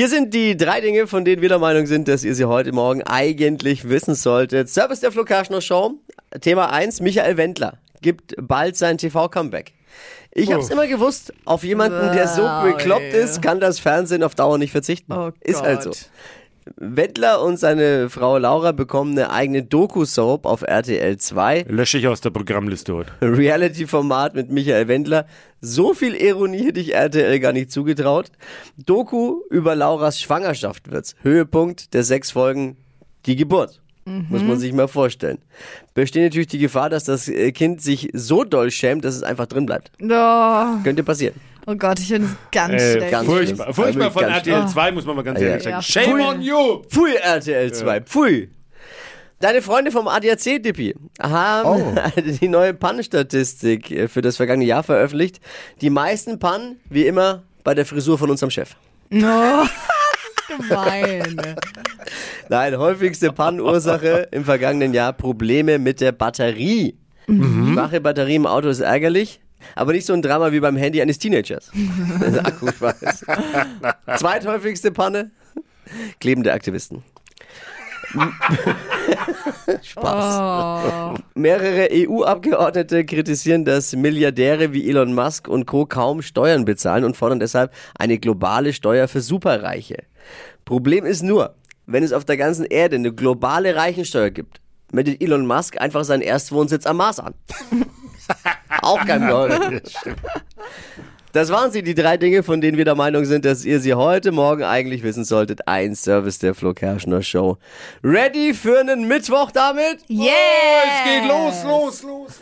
Hier sind die drei Dinge, von denen wir der Meinung sind, dass ihr sie heute Morgen eigentlich wissen solltet. Service der Flo Show. Thema 1, Michael Wendler gibt bald sein TV-Comeback. Ich hab's immer gewusst, auf jemanden, der so bekloppt ist, kann das Fernsehen auf Dauer nicht verzichten. Oh ist halt so. Gott. Wendler und seine Frau Laura bekommen eine eigene Doku-Soap auf RTL 2. Lösche ich aus der Programmliste heute. Reality-Format mit Michael Wendler. So viel Ironie hätte ich RTL gar nicht zugetraut. Doku über Lauras Schwangerschaft wird's. Höhepunkt der sechs Folgen, die Geburt. Muss man sich mal vorstellen. Besteht natürlich die Gefahr, dass das äh, Kind sich so doll schämt, dass es einfach drin bleibt. Oh, Könnte passieren. oh Gott, ich finde es ganz Äh, schlecht. ganz furchtbar. Furchtbar von ganz RTL schlimm. 2, muss man mal ganz Ja, ehrlich ja. sagen. Shame Pfui. on you! Pfui, RTL 2, pfui. Deine Freunde vom ADAC, Dippi, haben die neue Pannenstatistik äh, für das vergangene Jahr veröffentlicht. Die meisten Pannen, wie immer, bei der Frisur von unserem Chef. Oh, das ist gemein. Nein, häufigste Pannenursache im vergangenen Jahr Probleme mit der Batterie. Schwache Batterie im Auto ist ärgerlich, aber nicht so ein Drama wie beim Handy eines Teenagers. Akkuschweiß. Zweithäufigste Panne, klebende Aktivisten. Spaß. Mehrere EU-Abgeordnete kritisieren, dass Milliardäre wie Elon Musk und Co. kaum Steuern bezahlen und fordern deshalb eine globale Steuer für Superreiche. Problem ist nur, wenn es auf der ganzen Erde eine globale Reichensteuer gibt, meldet Elon Musk einfach seinen Erstwohnsitz am Mars an. Auch kein Problem. Das waren sie, die drei Dinge, von denen wir der Meinung sind, dass ihr sie heute Morgen eigentlich wissen solltet. Ein Service der Flo Kerschner Show. Ready für einen Mittwoch damit? Yeah! Es geht los, los, los.